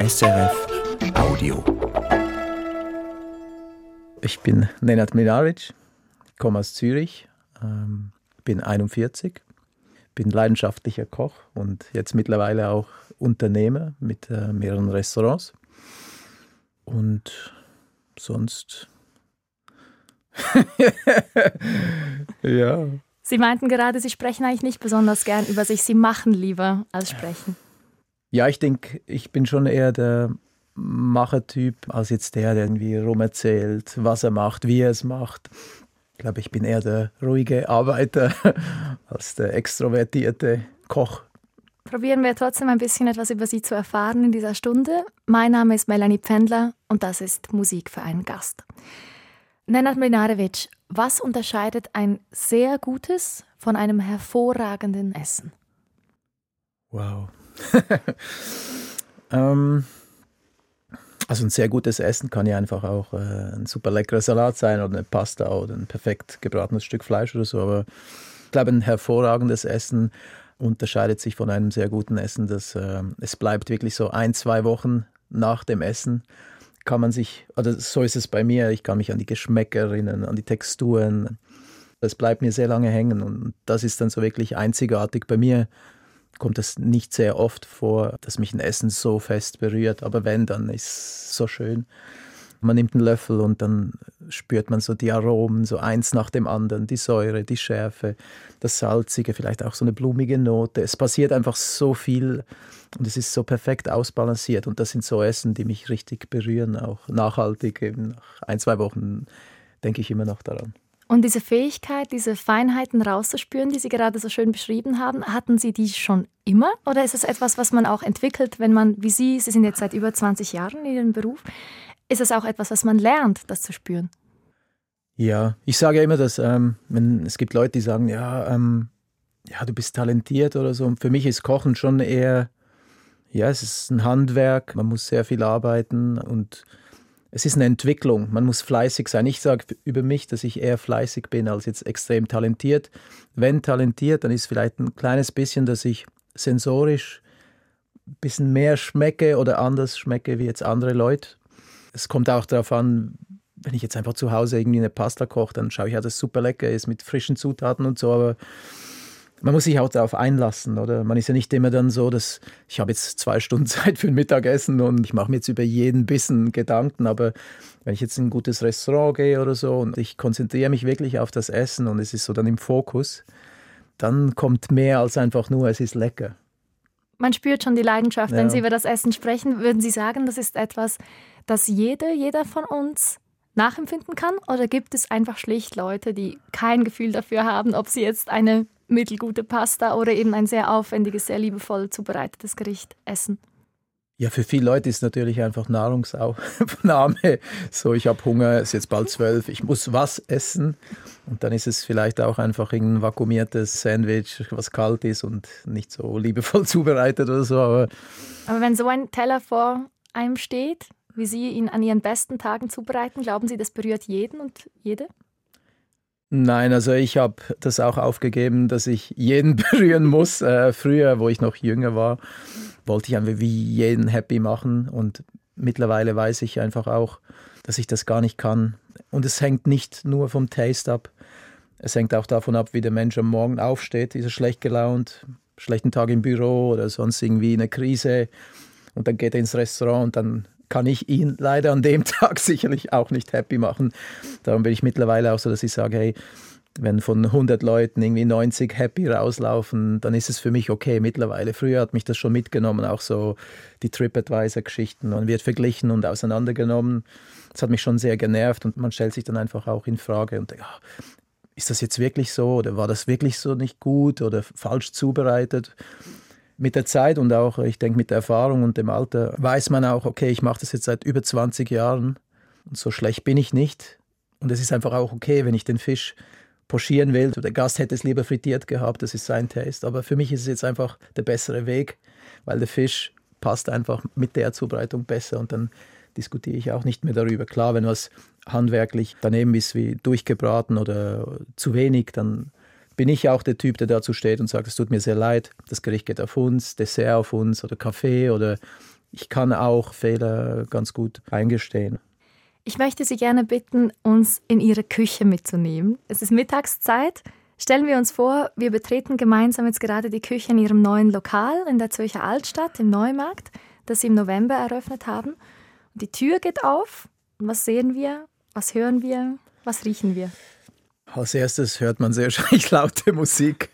SRF Audio. Ich bin Nenad Minaric, komme aus Zürich, ähm, bin 41, bin leidenschaftlicher Koch und jetzt mittlerweile auch Unternehmer mit äh, mehreren Restaurants. Und sonst. ja. Sie meinten gerade, Sie sprechen eigentlich nicht besonders gern über sich. Sie machen lieber als sprechen. Ja, ich denke, ich bin schon eher der Machertyp als jetzt der, der irgendwie rumerzählt, was er macht, wie er es macht. Ich glaube, ich bin eher der ruhige Arbeiter als der extrovertierte Koch. Probieren wir trotzdem ein bisschen etwas über Sie zu erfahren in dieser Stunde. Mein Name ist Melanie Pfändler und das ist Musik für einen Gast. Nenad Mlinarevic, was unterscheidet ein sehr gutes von einem hervorragenden Essen? Wow. ähm, also ein sehr gutes Essen kann ja einfach auch äh, ein super leckerer Salat sein oder eine Pasta oder ein perfekt gebratenes Stück Fleisch oder so. Aber ich glaube, ein hervorragendes Essen unterscheidet sich von einem sehr guten Essen. Dass, äh, es bleibt wirklich so ein, zwei Wochen nach dem Essen kann man sich, oder so ist es bei mir, ich kann mich an die Geschmäcker erinnern, an die Texturen. Das bleibt mir sehr lange hängen und das ist dann so wirklich einzigartig. Bei mir kommt es nicht sehr oft vor, dass mich ein Essen so fest berührt, aber wenn, dann ist es so schön. Man nimmt einen Löffel und dann spürt man so die Aromen, so eins nach dem anderen, die Säure, die Schärfe, das Salzige, vielleicht auch so eine blumige Note. Es passiert einfach so viel und es ist so perfekt ausbalanciert. Und das sind so Essen, die mich richtig berühren, auch nachhaltig. Eben nach ein, zwei Wochen denke ich immer noch daran. Und diese Fähigkeit, diese Feinheiten rauszuspüren, die Sie gerade so schön beschrieben haben, hatten Sie die schon immer? Oder ist es etwas, was man auch entwickelt, wenn man, wie Sie, Sie sind jetzt seit über 20 Jahren in Ihrem Beruf, ist es auch etwas, was man lernt, das zu spüren? Ja, ich sage ja immer, dass ähm, wenn, es gibt Leute, die sagen, ja, ähm, ja, du bist talentiert oder so. Und für mich ist Kochen schon eher, ja, es ist ein Handwerk, man muss sehr viel arbeiten und es ist eine Entwicklung. Man muss fleißig sein. Ich sage über mich, dass ich eher fleißig bin als jetzt extrem talentiert. Wenn talentiert, dann ist vielleicht ein kleines bisschen, dass ich sensorisch ein bisschen mehr schmecke oder anders schmecke wie jetzt andere Leute es kommt auch darauf an, wenn ich jetzt einfach zu Hause irgendwie eine Pasta koche, dann schaue ich ja, dass es super lecker ist mit frischen Zutaten und so, aber man muss sich auch darauf einlassen, oder? Man ist ja nicht immer dann so, dass ich habe jetzt zwei Stunden Zeit für ein Mittagessen und ich mache mir jetzt über jeden Bissen Gedanken, aber wenn ich jetzt in ein gutes Restaurant gehe oder so und ich konzentriere mich wirklich auf das Essen und es ist so dann im Fokus, dann kommt mehr als einfach nur, es ist lecker. Man spürt schon die Leidenschaft, ja. wenn Sie über das Essen sprechen. Würden Sie sagen, das ist etwas, das jede, jeder von uns nachempfinden kann? Oder gibt es einfach schlicht Leute, die kein Gefühl dafür haben, ob sie jetzt eine mittelgute Pasta oder eben ein sehr aufwendiges, sehr liebevoll zubereitetes Gericht essen? Ja, für viele Leute ist natürlich einfach Nahrungsaufnahme so, ich habe Hunger, es ist jetzt bald zwölf, ich muss was essen. Und dann ist es vielleicht auch einfach ein vakuumiertes Sandwich, was kalt ist und nicht so liebevoll zubereitet oder so. Aber, aber wenn so ein Teller vor einem steht, wie Sie ihn an Ihren besten Tagen zubereiten? Glauben Sie, das berührt jeden und jede? Nein, also ich habe das auch aufgegeben, dass ich jeden berühren muss. Äh, früher, wo ich noch jünger war, wollte ich einfach wie jeden happy machen und mittlerweile weiß ich einfach auch, dass ich das gar nicht kann. Und es hängt nicht nur vom Taste ab. Es hängt auch davon ab, wie der Mensch am Morgen aufsteht. Ist er schlecht gelaunt, schlechten Tag im Büro oder sonst irgendwie eine Krise. Und dann geht er ins Restaurant und dann kann ich ihn leider an dem Tag sicherlich auch nicht happy machen. Darum bin ich mittlerweile auch so, dass ich sage, hey, wenn von 100 Leuten irgendwie 90 happy rauslaufen, dann ist es für mich okay mittlerweile. Früher hat mich das schon mitgenommen, auch so die TripAdvisor-Geschichten. Man wird verglichen und auseinandergenommen. Das hat mich schon sehr genervt und man stellt sich dann einfach auch in Frage und denkt, ja, ist das jetzt wirklich so oder war das wirklich so nicht gut oder falsch zubereitet? Mit der Zeit und auch, ich denke, mit der Erfahrung und dem Alter weiß man auch, okay, ich mache das jetzt seit über 20 Jahren und so schlecht bin ich nicht. Und es ist einfach auch okay, wenn ich den Fisch pochieren will. Der Gast hätte es lieber frittiert gehabt, das ist sein Taste. Aber für mich ist es jetzt einfach der bessere Weg, weil der Fisch passt einfach mit der Zubereitung besser und dann diskutiere ich auch nicht mehr darüber. Klar, wenn was handwerklich daneben ist, wie durchgebraten oder zu wenig, dann bin ich auch der Typ, der dazu steht und sagt, es tut mir sehr leid, das Gericht geht auf uns, Dessert auf uns oder Kaffee oder ich kann auch Fehler ganz gut eingestehen. Ich möchte Sie gerne bitten, uns in Ihre Küche mitzunehmen. Es ist Mittagszeit. Stellen wir uns vor, wir betreten gemeinsam jetzt gerade die Küche in Ihrem neuen Lokal in der Zürcher Altstadt im Neumarkt, das Sie im November eröffnet haben. Die Tür geht auf. Was sehen wir? Was hören wir? Was riechen wir? Als erstes hört man sehr schrecklich laute Musik.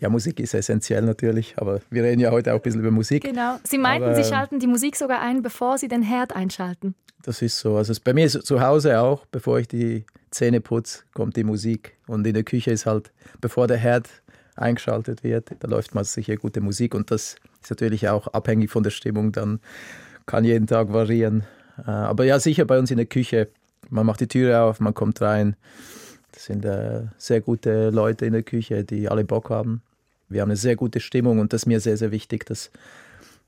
Ja, Musik ist essentiell natürlich, aber wir reden ja heute auch ein bisschen über Musik. Genau. Sie meinten, aber, Sie schalten die Musik sogar ein, bevor Sie den Herd einschalten. Das ist so. Also bei mir ist zu Hause auch, bevor ich die Zähne putze, kommt die Musik. Und in der Küche ist halt, bevor der Herd eingeschaltet wird, da läuft mal sicher gute Musik. Und das ist natürlich auch abhängig von der Stimmung, dann kann jeden Tag variieren. Äh, aber ja, sicher bei uns in der Küche, man macht die Türe auf, man kommt rein. Das sind äh, sehr gute Leute in der Küche, die alle Bock haben. Wir haben eine sehr gute Stimmung und das ist mir sehr, sehr wichtig, dass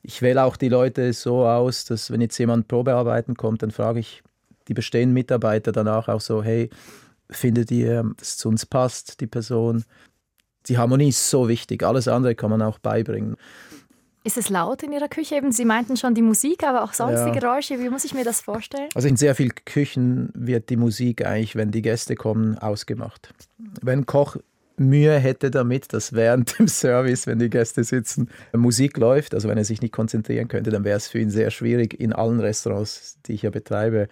ich wähle auch die Leute so aus, dass wenn jetzt jemand Probearbeiten kommt, dann frage ich die bestehenden Mitarbeiter danach auch so, hey, findet ihr, dass es zu uns passt, die Person? Die Harmonie ist so wichtig, alles andere kann man auch beibringen. Ist es laut in Ihrer Küche? Eben, Sie meinten schon die Musik, aber auch sonst ja. die Geräusche. Wie muss ich mir das vorstellen? Also in sehr vielen Küchen wird die Musik eigentlich, wenn die Gäste kommen, ausgemacht. Wenn Koch Mühe hätte damit, dass während dem Service, wenn die Gäste sitzen, Musik läuft, also wenn er sich nicht konzentrieren könnte, dann wäre es für ihn sehr schwierig in allen Restaurants, die ich ja betreibe,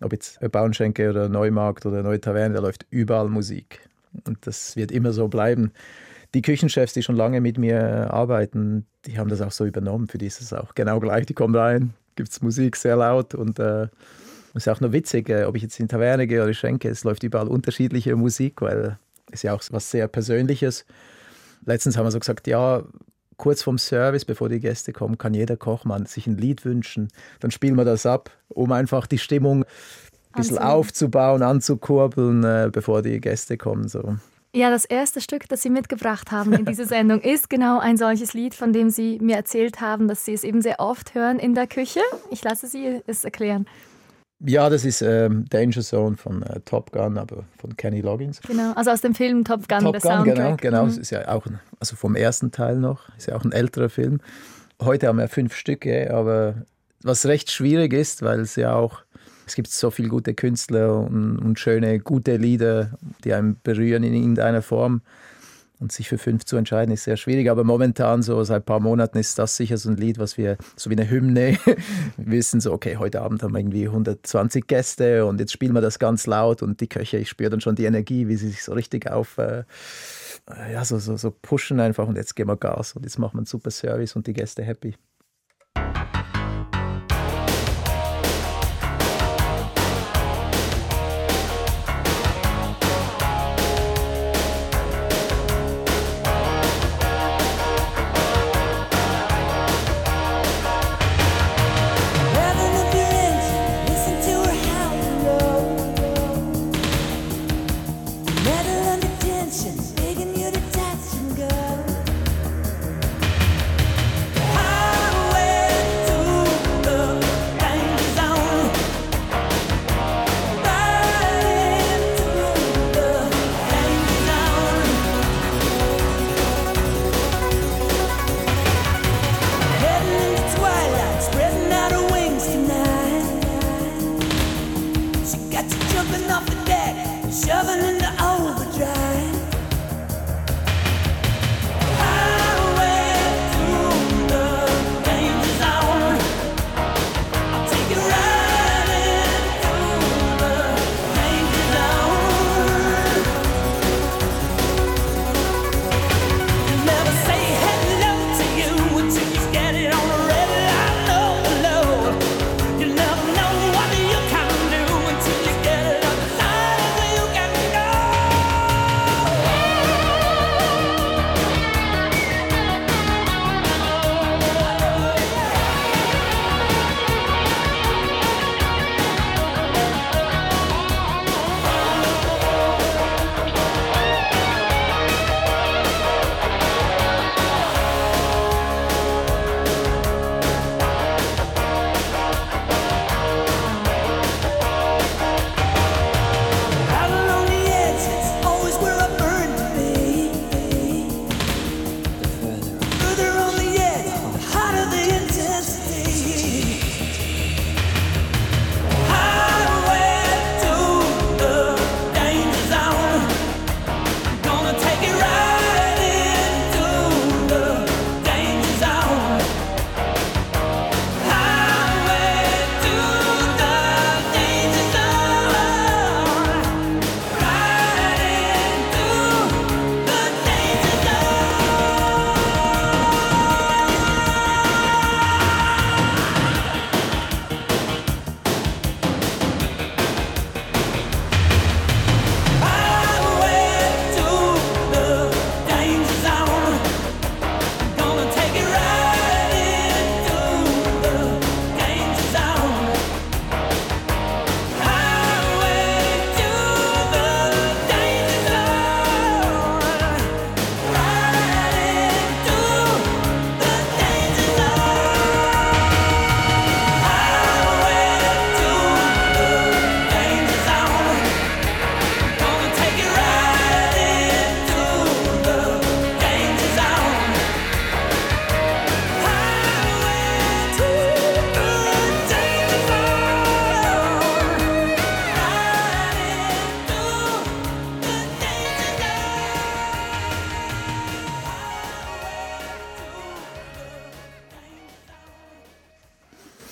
ob jetzt Bauernschenke oder Neumarkt oder Neue Taverne, da läuft überall Musik. Und das wird immer so bleiben. Die Küchenchefs, die schon lange mit mir arbeiten, die haben das auch so übernommen. Für die ist es auch genau gleich. Die kommen rein, gibt es Musik sehr laut und äh, ist auch nur witzig, äh, ob ich jetzt in die Taverne gehe oder schenke, es läuft überall unterschiedliche Musik, weil es ja auch was sehr Persönliches. Letztens haben wir so gesagt, ja, kurz vorm Service, bevor die Gäste kommen, kann jeder Kochmann sich ein Lied wünschen. Dann spielen wir das ab, um einfach die Stimmung ein bisschen Anzunehmen. aufzubauen, anzukurbeln, äh, bevor die Gäste kommen. So. Ja, das erste Stück, das Sie mitgebracht haben in diese Sendung, ist genau ein solches Lied, von dem Sie mir erzählt haben, dass Sie es eben sehr oft hören in der Küche. Ich lasse Sie es erklären. Ja, das ist ähm, Danger Zone von äh, Top Gun, aber von Kenny Loggins. Genau, also aus dem Film Top Gun, Top der Gun, Soundtrack. Genau, genau. Mhm. Es ist ja auch, also vom ersten Teil noch, ist ja auch ein älterer Film. Heute haben wir fünf Stücke, aber was recht schwierig ist, weil es ja auch, es gibt so viele gute Künstler und, und schöne, gute Lieder, die einen berühren in irgendeiner Form. Und sich für fünf zu entscheiden, ist sehr schwierig. Aber momentan, so seit ein paar Monaten, ist das sicher so ein Lied, was wir, so wie eine Hymne, wissen, so, okay, heute Abend haben wir irgendwie 120 Gäste und jetzt spielen wir das ganz laut und die Köche, ich spüre dann schon die Energie, wie sie sich so richtig auf, äh, ja, so, so, so pushen einfach und jetzt geben wir Gas und jetzt machen wir einen super Service und die Gäste happy.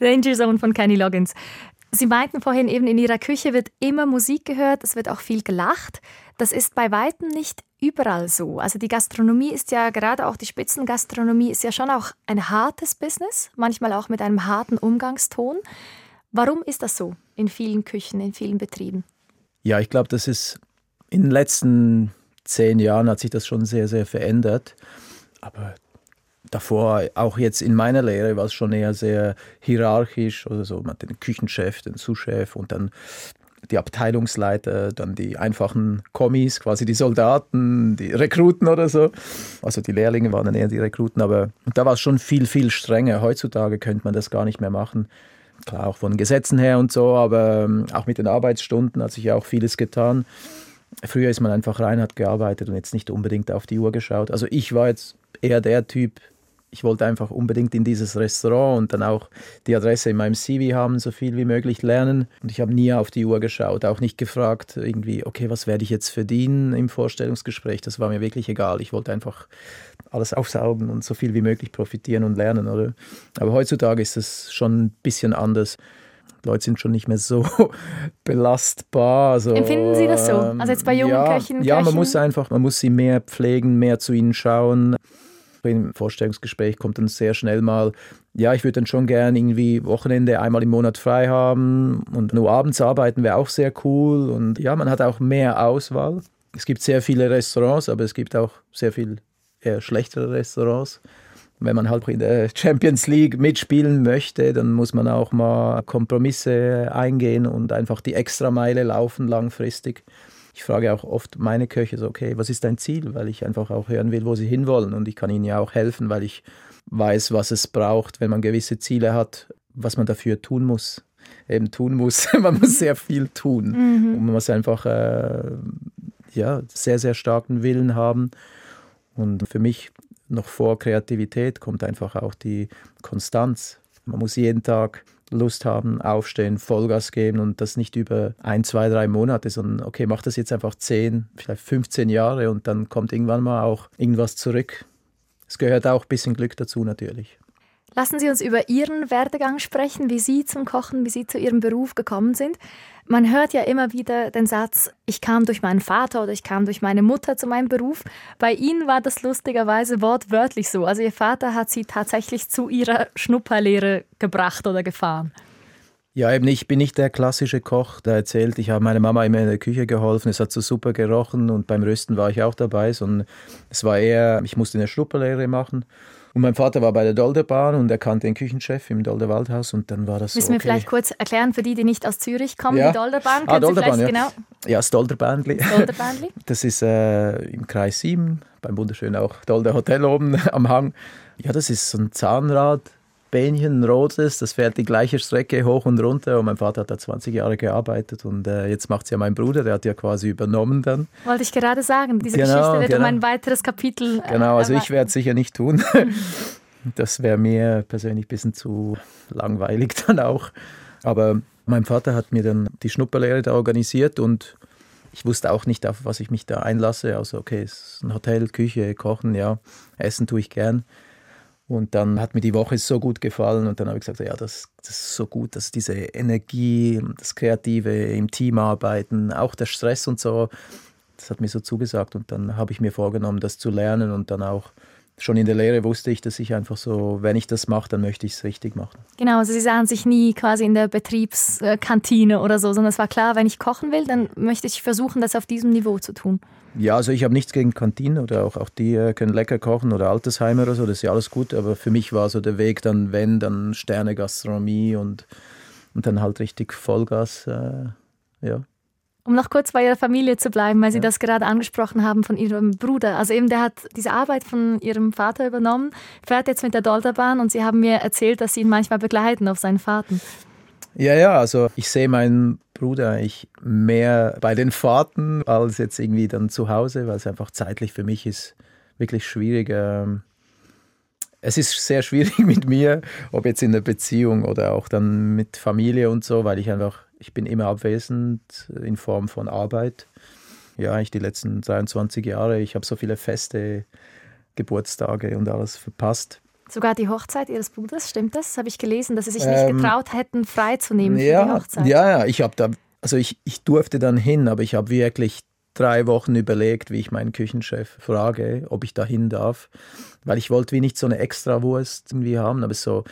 Danger Zone von Kenny Loggins. Sie meinten vorhin eben, in Ihrer Küche wird immer Musik gehört, es wird auch viel gelacht. Das ist bei weitem nicht überall so. Also die Gastronomie ist ja, gerade auch die Spitzengastronomie, ist ja schon auch ein hartes Business, manchmal auch mit einem harten Umgangston. Warum ist das so in vielen Küchen, in vielen Betrieben? Ja, ich glaube, das ist in den letzten zehn Jahren hat sich das schon sehr, sehr verändert. Aber davor, auch jetzt in meiner Lehre, war es schon eher sehr hierarchisch. oder so. Man hat den Küchenchef, den Sous-Chef und dann die Abteilungsleiter, dann die einfachen Kommis, quasi die Soldaten, die Rekruten oder so. Also die Lehrlinge waren dann eher die Rekruten, aber da war es schon viel, viel strenger. Heutzutage könnte man das gar nicht mehr machen. Klar, auch von Gesetzen her und so, aber ähm, auch mit den Arbeitsstunden hat sich ja auch vieles getan. Früher ist man einfach rein, hat gearbeitet und jetzt nicht unbedingt auf die Uhr geschaut. Also ich war jetzt eher der Typ, ich wollte einfach unbedingt in dieses Restaurant und dann auch die Adresse in meinem CV haben, so viel wie möglich lernen. Und ich habe nie auf die Uhr geschaut, auch nicht gefragt, irgendwie, okay, was werde ich jetzt verdienen im Vorstellungsgespräch? Das war mir wirklich egal. Ich wollte einfach alles aufsaugen und so viel wie möglich profitieren und lernen, oder? Aber heutzutage ist es schon ein bisschen anders. Leute sind schon nicht mehr so belastbar. Also, Empfinden Sie das so? Also jetzt bei jungen ja, Köchen? Ja, man muss einfach, man muss sie mehr pflegen, mehr zu ihnen schauen. Im Vorstellungsgespräch kommt dann sehr schnell mal, ja, ich würde dann schon gern irgendwie Wochenende einmal im Monat frei haben und nur abends arbeiten wäre auch sehr cool. Und ja, man hat auch mehr Auswahl. Es gibt sehr viele Restaurants, aber es gibt auch sehr viel eher schlechtere Restaurants. Wenn man halt in der Champions League mitspielen möchte, dann muss man auch mal Kompromisse eingehen und einfach die Extrameile laufen langfristig. Ich frage auch oft meine Köche so, okay, was ist dein Ziel? Weil ich einfach auch hören will, wo sie hinwollen. Und ich kann ihnen ja auch helfen, weil ich weiß, was es braucht, wenn man gewisse Ziele hat, was man dafür tun muss. Eben tun muss. man muss sehr viel tun. Mhm. Und man muss einfach äh, ja, sehr, sehr starken Willen haben. Und für mich noch vor Kreativität kommt einfach auch die Konstanz. Man muss jeden Tag Lust haben, aufstehen, Vollgas geben und das nicht über ein, zwei, drei Monate, sondern okay, mach das jetzt einfach zehn, vielleicht 15 Jahre und dann kommt irgendwann mal auch irgendwas zurück. Es gehört auch ein bisschen Glück dazu natürlich. Lassen Sie uns über Ihren Werdegang sprechen, wie Sie zum Kochen, wie Sie zu Ihrem Beruf gekommen sind. Man hört ja immer wieder den Satz, ich kam durch meinen Vater oder ich kam durch meine Mutter zu meinem Beruf. Bei Ihnen war das lustigerweise wortwörtlich so. Also Ihr Vater hat Sie tatsächlich zu Ihrer Schnupperlehre gebracht oder gefahren. Ja, eben ich bin nicht der klassische Koch, der erzählt, ich habe meiner Mama immer in der Küche geholfen, es hat so super gerochen und beim Rösten war ich auch dabei, sondern es war eher, ich musste eine Schnupperlehre machen und mein Vater war bei der Dolderbahn und er kannte den Küchenchef im Dolder Waldhaus und dann war das Müssen so, okay. wir vielleicht kurz erklären für die, die nicht aus Zürich kommen, ja. die Dolderbahn? Ah, Dolderbahn, ja. Genau? Ja, das. Dolderbahnli. Das ist äh, im Kreis 7, beim wunderschönen auch Dolder Hotel oben am Hang. Ja, das ist so ein Zahnrad, Bähnchen, ein rotes, das fährt die gleiche Strecke hoch und runter und mein Vater hat da 20 Jahre gearbeitet und äh, jetzt macht es ja mein Bruder, der hat ja quasi übernommen dann. Wollte ich gerade sagen, diese genau, Geschichte wird genau. um ein weiteres Kapitel. Äh, genau, also ich werde es sicher nicht tun. Das wäre mir persönlich ein bisschen zu langweilig dann auch. Aber mein Vater hat mir dann die Schnupperlehre da organisiert und ich wusste auch nicht, auf was ich mich da einlasse. Also, okay, es ist ein Hotel, Küche, Kochen, ja, Essen tue ich gern. Und dann hat mir die Woche so gut gefallen und dann habe ich gesagt, ja, das, das ist so gut, dass diese Energie, das Kreative im Team arbeiten, auch der Stress und so, das hat mir so zugesagt. Und dann habe ich mir vorgenommen, das zu lernen und dann auch schon in der Lehre wusste ich, dass ich einfach so, wenn ich das mache, dann möchte ich es richtig machen. Genau, also Sie sahen sich nie quasi in der Betriebskantine oder so, sondern es war klar, wenn ich kochen will, dann möchte ich versuchen, das auf diesem Niveau zu tun. Ja, also ich habe nichts gegen Kantinen oder auch, auch die äh, können lecker kochen oder Altersheimer oder so, das ist ja alles gut, aber für mich war so der Weg dann, wenn, dann Sterne Gastronomie und, und dann halt richtig Vollgas, äh, ja. Um noch kurz bei Ihrer Familie zu bleiben, weil Sie ja. das gerade angesprochen haben von Ihrem Bruder. Also eben, der hat diese Arbeit von Ihrem Vater übernommen, fährt jetzt mit der Dolderbahn und Sie haben mir erzählt, dass Sie ihn manchmal begleiten auf seinen Fahrten. Ja, ja, also ich sehe meinen Bruder eigentlich mehr bei den Fahrten als jetzt irgendwie dann zu Hause, weil es einfach zeitlich für mich ist wirklich schwierig. Ähm, es ist sehr schwierig mit mir, ob jetzt in der Beziehung oder auch dann mit Familie und so, weil ich einfach ich bin immer abwesend in Form von Arbeit. Ja, ich die letzten 23 Jahre, ich habe so viele Feste, Geburtstage und alles verpasst. Sogar die Hochzeit Ihres Bruders, stimmt das? Habe ich gelesen, dass Sie sich nicht ähm, getraut hätten, freizunehmen ja, für die Hochzeit. Ja, ja, ich habe da, also ich, ich durfte dann hin, aber ich habe wirklich drei Wochen überlegt, wie ich meinen Küchenchef frage, ob ich da hin darf, weil ich wollte wie nicht so eine Extrawurst irgendwie haben, aber so,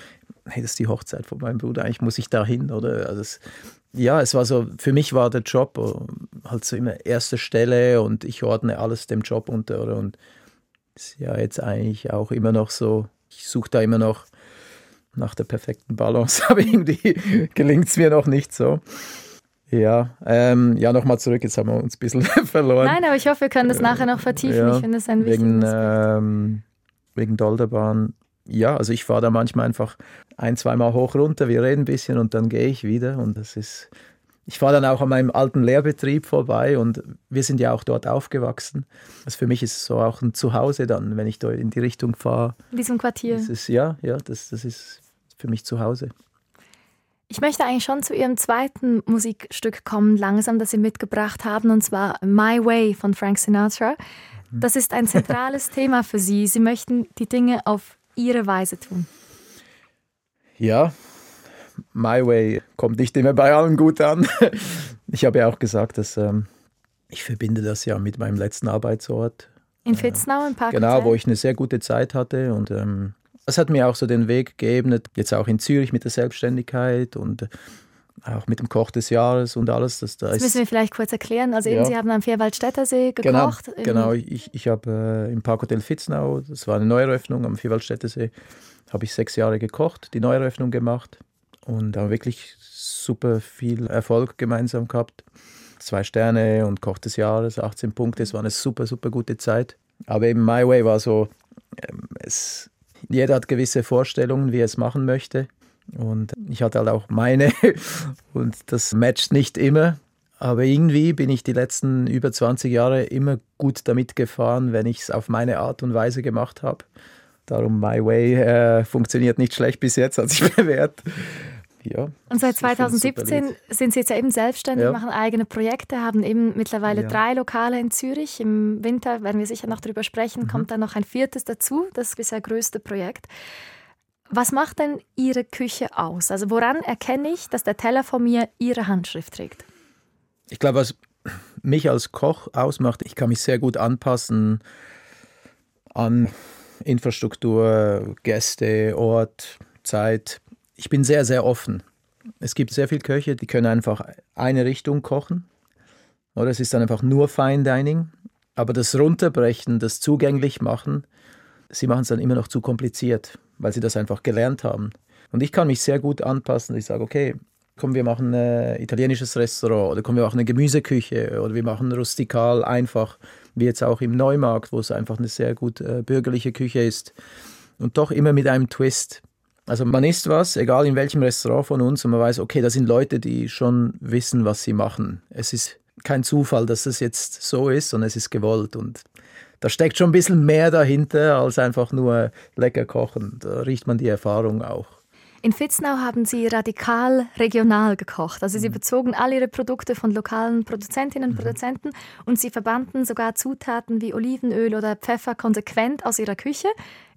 hey, das ist die Hochzeit von meinem Bruder, eigentlich muss ich da hin, oder? Also es, ja, es war so, für mich war der Job äh, halt so immer erste Stelle und ich ordne alles dem Job unter, oder? Und ist ja jetzt eigentlich auch immer noch so, ich suche da immer noch nach der perfekten Balance, aber irgendwie gelingt es mir noch nicht so. Ja, ähm, ja, nochmal zurück, jetzt haben wir uns ein bisschen verloren. Nein, aber ich hoffe, wir können das nachher noch vertiefen. Ja, ich finde es ein wegen, ähm, wegen Dolderbahn. Ja, also ich fahre da manchmal einfach ein, zweimal hoch runter, wir reden ein bisschen und dann gehe ich wieder. Und das ist, ich fahre dann auch an meinem alten Lehrbetrieb vorbei und wir sind ja auch dort aufgewachsen. Also für mich ist es so auch ein Zuhause dann, wenn ich da in die Richtung fahre. In diesem Quartier. Das ist, ja, ja, das, das ist für mich zu Hause. Ich möchte eigentlich schon zu Ihrem zweiten Musikstück kommen, langsam, das Sie mitgebracht haben, und zwar My Way von Frank Sinatra. Mhm. Das ist ein zentrales Thema für Sie. Sie möchten die Dinge auf Ihre Weise tun. Ja, My Way kommt nicht immer bei allen gut an. Ich habe ja auch gesagt, dass ähm, ich verbinde das ja mit meinem letzten Arbeitsort. In Fitznau im Park. Genau, wo ich eine sehr gute Zeit hatte und ähm, das hat mir auch so den Weg geebnet, jetzt auch in Zürich mit der Selbstständigkeit und auch mit dem Koch des Jahres und alles. Das, da das müssen wir vielleicht kurz erklären. Also eben, ja. Sie haben am Vierwaldstättersee gekocht. Genau, genau. ich, ich habe äh, im Parkhotel Fitznau, das war eine Neueröffnung am Vierwaldstättersee, habe ich sechs Jahre gekocht, die Neueröffnung gemacht und haben wirklich super viel Erfolg gemeinsam gehabt. Zwei Sterne und Koch des Jahres, 18 Punkte, es war eine super, super gute Zeit. Aber eben My Way war so, ähm, es jeder hat gewisse Vorstellungen, wie er es machen möchte. Und ich hatte halt auch meine und das matcht nicht immer. Aber irgendwie bin ich die letzten über 20 Jahre immer gut damit gefahren, wenn ich es auf meine Art und Weise gemacht habe. Darum My Way äh, funktioniert nicht schlecht bis jetzt, hat sich bewährt ja. Und seit 2017 sind Sie jetzt ja eben selbstständig, ja. machen eigene Projekte, haben eben mittlerweile ja. drei Lokale in Zürich. Im Winter werden wir sicher noch darüber sprechen, mhm. kommt dann noch ein viertes dazu, das bisher größte Projekt. Was macht denn Ihre Küche aus? Also woran erkenne ich, dass der Teller von mir Ihre Handschrift trägt? Ich glaube, was mich als Koch ausmacht, ich kann mich sehr gut anpassen an Infrastruktur, Gäste, Ort, Zeit ich bin sehr, sehr offen. Es gibt sehr viele Köche, die können einfach eine Richtung kochen. Oder es ist dann einfach nur Fine Dining. Aber das Runterbrechen, das zugänglich machen, sie machen es dann immer noch zu kompliziert, weil sie das einfach gelernt haben. Und ich kann mich sehr gut anpassen. Ich sage, okay, komm, wir machen ein italienisches Restaurant oder komm, wir machen eine Gemüseküche oder wir machen rustikal einfach, wie jetzt auch im Neumarkt, wo es einfach eine sehr gut äh, bürgerliche Küche ist. Und doch immer mit einem Twist. Also man isst was, egal in welchem Restaurant von uns, und man weiß, okay, da sind Leute, die schon wissen, was sie machen. Es ist kein Zufall, dass es jetzt so ist, sondern es ist gewollt. Und da steckt schon ein bisschen mehr dahinter, als einfach nur lecker kochen. Da riecht man die Erfahrung auch. In Fitznau haben Sie radikal regional gekocht. Also Sie mhm. bezogen all Ihre Produkte von lokalen Produzentinnen und mhm. Produzenten und Sie verbanden sogar Zutaten wie Olivenöl oder Pfeffer konsequent aus Ihrer Küche.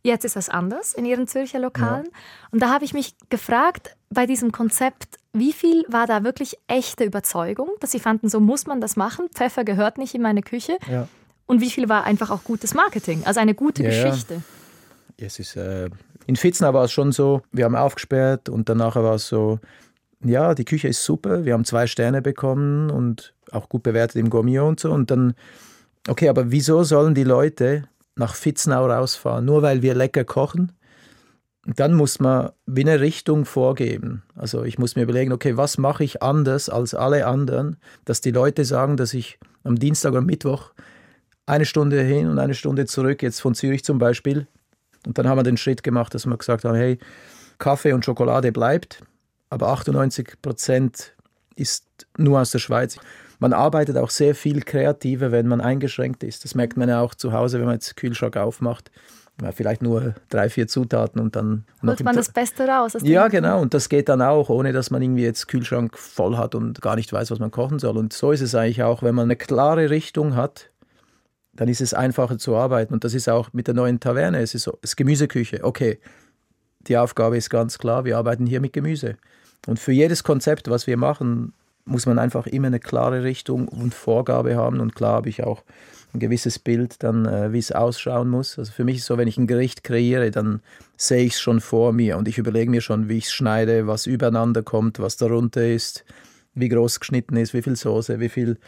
Jetzt ist das anders in Ihren Zürcher Lokalen. Ja. Und da habe ich mich gefragt, bei diesem Konzept, wie viel war da wirklich echte Überzeugung, dass Sie fanden, so muss man das machen, Pfeffer gehört nicht in meine Küche. Ja. Und wie viel war einfach auch gutes Marketing, also eine gute ja, Geschichte? Es ist, äh, in Fitznau war es schon so, wir haben aufgesperrt und danach war es so, ja, die Küche ist super, wir haben zwei Sterne bekommen und auch gut bewertet im Gourmet und so. Und dann, okay, aber wieso sollen die Leute nach Fitznau rausfahren, nur weil wir lecker kochen. Dann muss man wie eine Richtung vorgeben. Also ich muss mir überlegen, okay, was mache ich anders als alle anderen, dass die Leute sagen, dass ich am Dienstag oder Mittwoch eine Stunde hin und eine Stunde zurück, jetzt von Zürich zum Beispiel. Und dann haben wir den Schritt gemacht, dass wir gesagt haben, hey, Kaffee und Schokolade bleibt, aber 98 Prozent ist nur aus der Schweiz. Man arbeitet auch sehr viel kreativer, wenn man eingeschränkt ist. Das merkt man ja auch zu Hause, wenn man jetzt Kühlschrank aufmacht. Ja, vielleicht nur drei, vier Zutaten und dann. Holt man das Beste raus? Ja, genau. Und das geht dann auch, ohne dass man irgendwie jetzt Kühlschrank voll hat und gar nicht weiß, was man kochen soll. Und so ist es eigentlich auch, wenn man eine klare Richtung hat, dann ist es einfacher zu arbeiten. Und das ist auch mit der neuen Taverne. Es ist so, es ist Gemüseküche. Okay, die Aufgabe ist ganz klar, wir arbeiten hier mit Gemüse. Und für jedes Konzept, was wir machen, muss man einfach immer eine klare Richtung und Vorgabe haben. Und klar habe ich auch ein gewisses Bild, dann äh, wie es ausschauen muss. Also für mich ist es so, wenn ich ein Gericht kreiere, dann sehe ich es schon vor mir und ich überlege mir schon, wie ich es schneide, was übereinander kommt, was darunter ist, wie groß geschnitten ist, wie viel Soße, wie viel.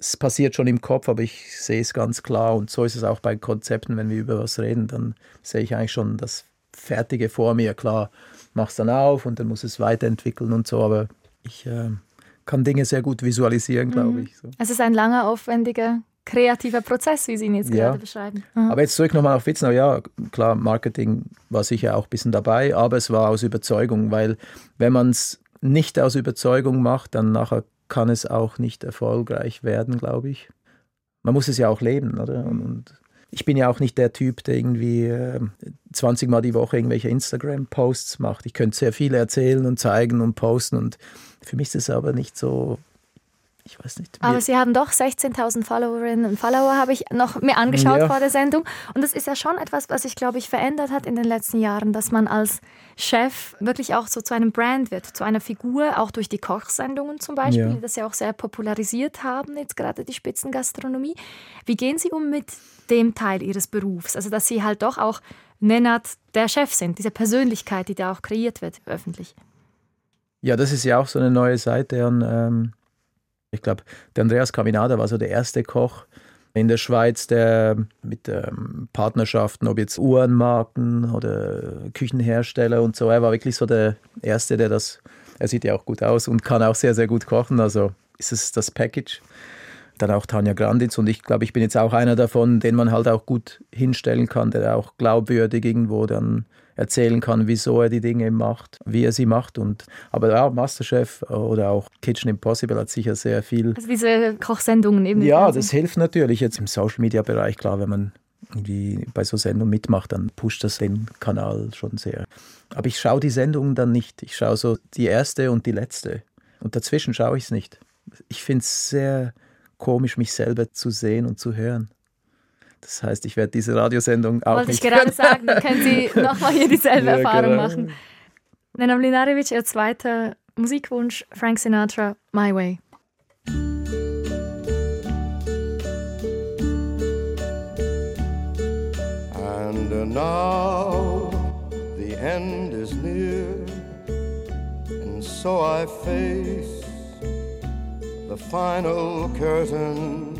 Es passiert schon im Kopf, aber ich sehe es ganz klar. Und so ist es auch bei Konzepten, wenn wir über was reden, dann sehe ich eigentlich schon das Fertige vor mir. Klar, mach's dann auf und dann muss es weiterentwickeln und so, aber ich äh, kann Dinge sehr gut visualisieren, glaube mhm. ich. So. Es ist ein langer, aufwendiger kreativer Prozess, wie Sie ihn jetzt ja. gerade beschreiben. Mhm. Aber jetzt zurück nochmal auf Witznau. Ja, klar, Marketing war sicher auch ein bisschen dabei, aber es war aus Überzeugung, weil wenn man es nicht aus Überzeugung macht, dann nachher kann es auch nicht erfolgreich werden, glaube ich. Man muss es ja auch leben, oder? Und, und ich bin ja auch nicht der Typ, der irgendwie äh, 20 Mal die Woche irgendwelche Instagram-Posts macht. Ich könnte sehr viel erzählen und zeigen und posten und für mich ist es aber nicht so ich weiß nicht. Aber Sie haben doch 16.000 Followerinnen und Follower, habe ich noch mir angeschaut ja. vor der Sendung. Und das ist ja schon etwas, was sich, glaube ich, verändert hat in den letzten Jahren, dass man als Chef wirklich auch so zu einem Brand wird, zu einer Figur, auch durch die Kochsendungen zum Beispiel, ja. die das ja auch sehr popularisiert haben, jetzt gerade die Spitzengastronomie. Wie gehen Sie um mit dem Teil Ihres Berufs? Also, dass Sie halt doch auch Nennert der Chef sind, diese Persönlichkeit, die da auch kreiert wird öffentlich. Ja, das ist ja auch so eine neue Seite an. Ähm ich glaube, der Andreas Caminada war so der erste Koch in der Schweiz, der mit ähm, Partnerschaften, ob jetzt Uhrenmarken oder Küchenhersteller und so, er war wirklich so der Erste, der das, er sieht ja auch gut aus und kann auch sehr, sehr gut kochen, also ist es das Package. Dann auch Tanja Granditz und ich glaube, ich bin jetzt auch einer davon, den man halt auch gut hinstellen kann, der auch glaubwürdig irgendwo dann erzählen kann, wieso er die Dinge macht, wie er sie macht. Und, aber ja, Masterchef oder auch Kitchen Impossible hat sicher sehr viel. Also diese Kochsendungen eben. Ja, das hilft natürlich jetzt im Social Media Bereich, klar, wenn man irgendwie bei so Sendungen mitmacht, dann pusht das den Kanal schon sehr. Aber ich schaue die Sendungen dann nicht. Ich schaue so die erste und die letzte. Und dazwischen schaue ich es nicht. Ich finde es sehr komisch, mich selber zu sehen und zu hören. Das heißt, ich werde diese Radiosendung auch Wollte nicht ich gerade sagen, dann können Sie nochmal hier dieselbe ja, Erfahrung genau. machen. Nena Mlinarevic, Ihr zweiter Musikwunsch, Frank Sinatra, My Way. And now the end is near And so I face the final curtain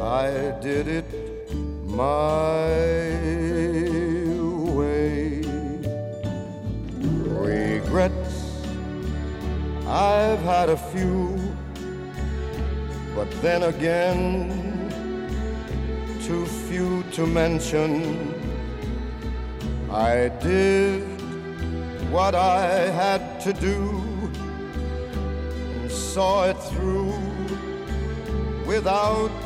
I did it my way. Regrets, I've had a few, but then again, too few to mention. I did what I had to do and saw it through without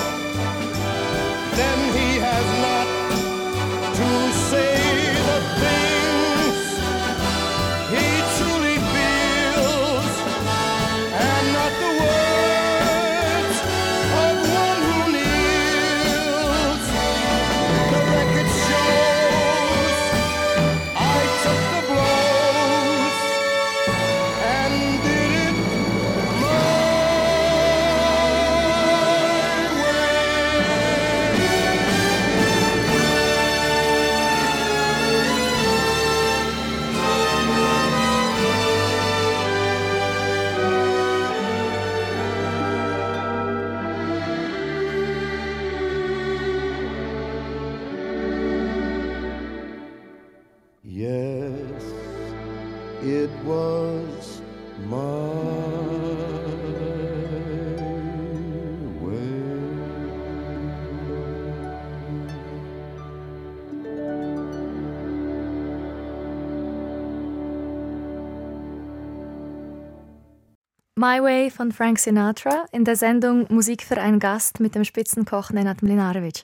My Way von Frank Sinatra in der Sendung Musik für einen Gast mit dem Spitzenkoch Nenad Mlinarevic.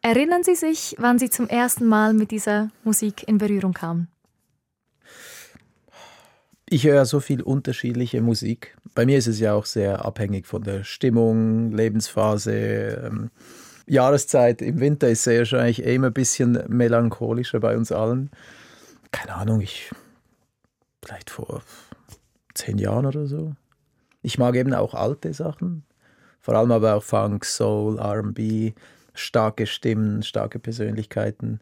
Erinnern Sie sich, wann Sie zum ersten Mal mit dieser Musik in Berührung kamen? Ich höre so viel unterschiedliche Musik. Bei mir ist es ja auch sehr abhängig von der Stimmung, Lebensphase, ähm, Jahreszeit. Im Winter ist es sehr wahrscheinlich eh immer ein bisschen melancholischer bei uns allen. Keine Ahnung, ich vielleicht vor zehn Jahren oder so. Ich mag eben auch alte Sachen, vor allem aber auch Funk, Soul, R&B, starke Stimmen, starke Persönlichkeiten.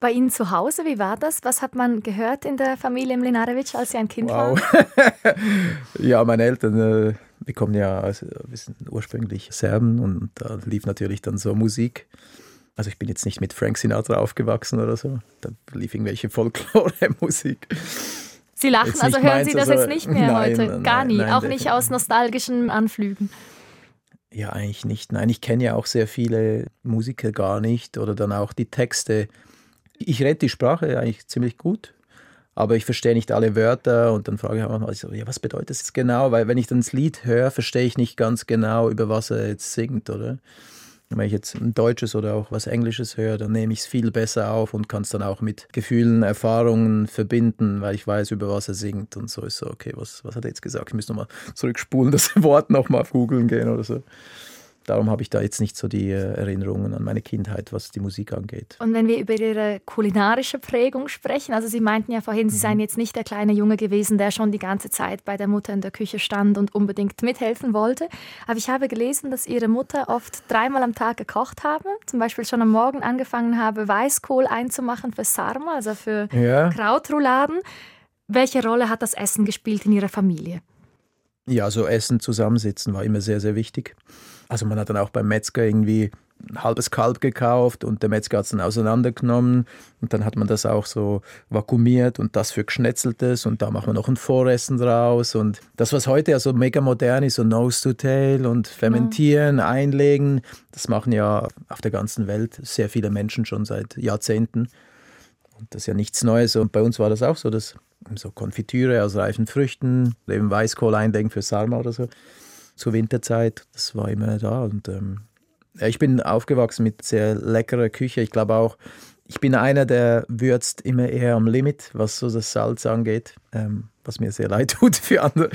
Bei Ihnen zu Hause, wie war das? Was hat man gehört in der Familie Mlinarevic, als Sie ein Kind Wow. waren? ja, meine Eltern, äh, wir kommen ja, also, wir sind ursprünglich Serben und da lief natürlich dann so Musik. Also ich bin jetzt nicht mit Frank Sinatra aufgewachsen oder so. Da lief irgendwelche Folklore-Musik. Sie lachen, Jetzt also hören Sie das also- jetzt nicht mehr Nein, heute? nein, Gar nie, nein, auch nicht aus nostalgischen Anflügen. Ja, eigentlich nicht. Nein, ich kenne ja auch sehr viele Musiker gar nicht oder dann auch die Texte. Ich rede die Sprache eigentlich ziemlich gut, aber ich verstehe nicht alle Wörter und dann frage ich auch manchmal, so, ja, was bedeutet das jetzt genau? Weil wenn ich dann das Lied höre, verstehe ich nicht ganz genau, über was er jetzt singt, oder? Wenn ich jetzt ein Deutsches oder auch was Englisches höre, dann nehme ich es viel besser auf und kann es dann auch mit Gefühlen, Erfahrungen verbinden, weil ich weiß, über was er singt und so ist so, okay, was, was hat er jetzt gesagt? Ich muss nochmal zurückspulen, das Wort nochmal auf googeln gehen oder so. Darum habe ich da jetzt nicht so die äh, Erinnerungen an meine Kindheit, was die Musik angeht. Und wenn wir über Ihre kulinarische Prägung sprechen, also Sie meinten ja vorhin, Sie Mhm. seien jetzt nicht der kleine Junge gewesen, der schon die ganze Zeit bei der Mutter in der Küche stand und unbedingt mithelfen wollte. Aber ich habe gelesen, dass Ihre Mutter oft dreimal am Tag gekocht habe, zum Beispiel schon am Morgen angefangen habe, Weißkohl einzumachen für Sarma, also für Ja. Krautrouladen. Welche Rolle hat das Essen gespielt in Ihrer Familie? Ja, so Essen zusammensitzen war immer sehr, sehr wichtig. Also man hat dann auch beim Metzger irgendwie ein halbes Kalb gekauft und der Metzger hat es dann auseinandergenommen. Und dann hat man das auch so vakuumiert und das für Geschnetzeltes und da macht man noch ein Voressen draus. Und das, was heute ja so mega modern ist, so Nose to Tail und fermentieren, einlegen, das machen ja auf der ganzen Welt sehr viele Menschen schon seit Jahrzehnten. Und das ist ja nichts Neues. Und bei uns war das auch so, dass so Konfitüre aus reifen Früchten, eben Weißkohl einlegen für Sarma oder so zur Winterzeit. Das war immer da. Und ähm, ich bin aufgewachsen mit sehr leckerer Küche. Ich glaube auch, ich bin einer, der würzt immer eher am Limit, was so das Salz angeht. Ähm, was mir sehr leid tut für andere.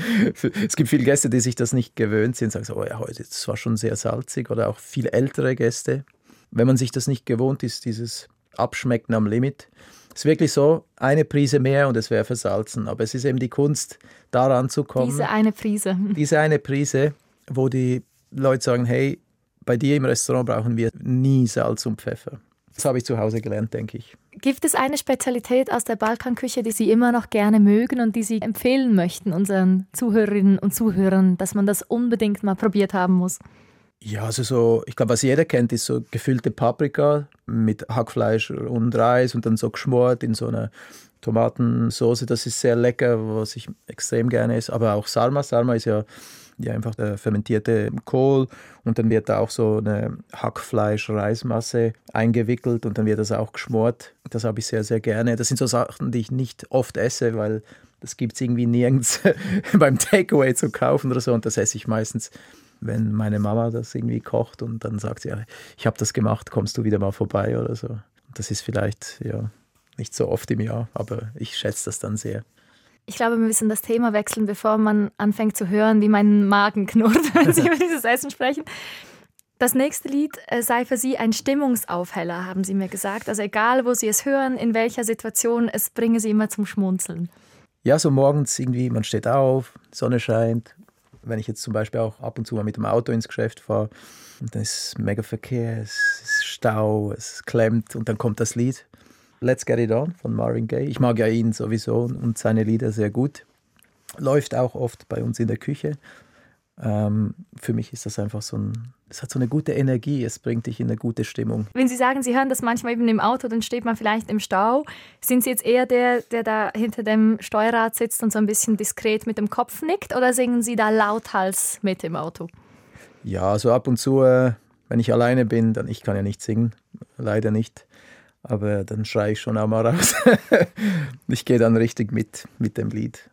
Es gibt viele Gäste, die sich das nicht gewöhnt sind, sagen so, oh ja, heute, das war schon sehr salzig. Oder auch viele ältere Gäste. Wenn man sich das nicht gewohnt ist, dieses abschmecken am Limit. Es ist wirklich so, eine Prise mehr und es wäre versalzen. Aber es ist eben die Kunst, daran zu kommen. Diese eine Prise. Diese eine Prise, wo die Leute sagen, hey, bei dir im Restaurant brauchen wir nie Salz und Pfeffer. Das habe ich zu Hause gelernt, denke ich. Gibt es eine Spezialität aus der Balkanküche, die Sie immer noch gerne mögen und die Sie empfehlen möchten unseren Zuhörerinnen und Zuhörern, dass man das unbedingt mal probiert haben muss? Ja, also so, ich glaube, was jeder kennt, ist so gefüllte Paprika mit Hackfleisch und Reis und dann so geschmort in so einer Tomatensauce. Das ist sehr lecker, was ich extrem gerne esse. Aber auch Sarma. Sarma ist ja ja, einfach der fermentierte Kohl und dann wird da auch so eine Hackfleisch-Reismasse eingewickelt und dann wird das auch geschmort. Das habe ich sehr, sehr gerne. Das sind so Sachen, die ich nicht oft esse, weil das gibt es irgendwie nirgends beim Takeaway zu kaufen oder so und das esse ich meistens wenn meine Mama das irgendwie kocht und dann sagt sie, ja, ich habe das gemacht, kommst du wieder mal vorbei oder so. Das ist vielleicht ja nicht so oft im Jahr, aber ich schätze das dann sehr. Ich glaube, wir müssen das Thema wechseln, bevor man anfängt zu hören, wie mein Magen knurrt, wenn Sie über dieses Essen sprechen. Das nächste Lied äh, sei für Sie ein Stimmungsaufheller, haben Sie mir gesagt. Also egal, wo Sie es hören, in welcher Situation, es bringe Sie immer zum Schmunzeln. Ja, so morgens irgendwie, man steht auf, Sonne scheint. Wenn ich jetzt zum Beispiel auch ab und zu mal mit dem Auto ins Geschäft fahre, dann ist mega Verkehr, es ist Stau, es klemmt und dann kommt das Lied. Let's Get It On von Marvin Gaye. Ich mag ja ihn sowieso und seine Lieder sehr gut. Läuft auch oft bei uns in der Küche. Ähm, für mich ist das einfach so ein, es hat so eine gute Energie, es bringt dich in eine gute Stimmung. Wenn Sie sagen, Sie hören das manchmal eben im Auto, dann steht man vielleicht im Stau. Sind Sie jetzt eher der, der da hinter dem Steuerrad sitzt und so ein bisschen diskret mit dem Kopf nickt oder singen Sie da lauthals mit im Auto? Ja, so ab und zu, äh, wenn ich alleine bin, dann ich kann ja nicht singen, leider nicht. Aber dann schreie ich schon auch mal raus. ich gehe dann richtig mit mit dem Lied.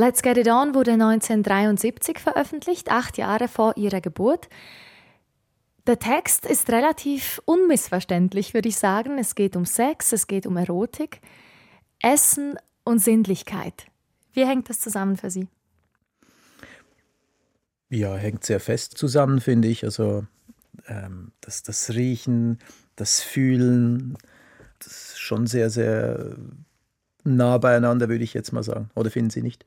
Let's Get It On wurde 1973 veröffentlicht, acht Jahre vor ihrer Geburt. Der Text ist relativ unmissverständlich, würde ich sagen. Es geht um Sex, es geht um Erotik, Essen und Sinnlichkeit. Wie hängt das zusammen für Sie? Ja, hängt sehr fest zusammen, finde ich. Also ähm, das, das Riechen, das Fühlen, das ist schon sehr, sehr nah beieinander, würde ich jetzt mal sagen. Oder finden Sie nicht?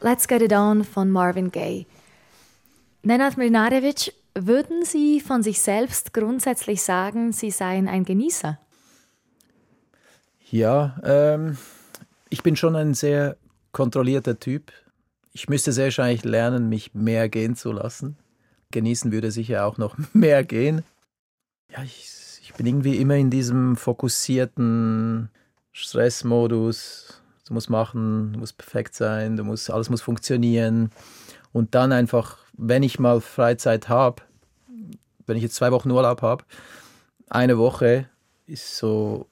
Let's Get It On von Marvin Gaye. Nenad Mlinarevic, würden Sie von sich selbst grundsätzlich sagen, Sie seien ein Genießer? Ja, ähm, ich bin schon ein sehr kontrollierter Typ. Ich müsste sehr wahrscheinlich lernen, mich mehr gehen zu lassen. Genießen würde sicher auch noch mehr gehen. Ja, ich, ich bin irgendwie immer in diesem fokussierten Stressmodus. Du musst machen, du musst perfekt sein, du musst, alles muss funktionieren. Und dann einfach, wenn ich mal Freizeit habe, wenn ich jetzt zwei Wochen Urlaub habe, eine Woche ist so,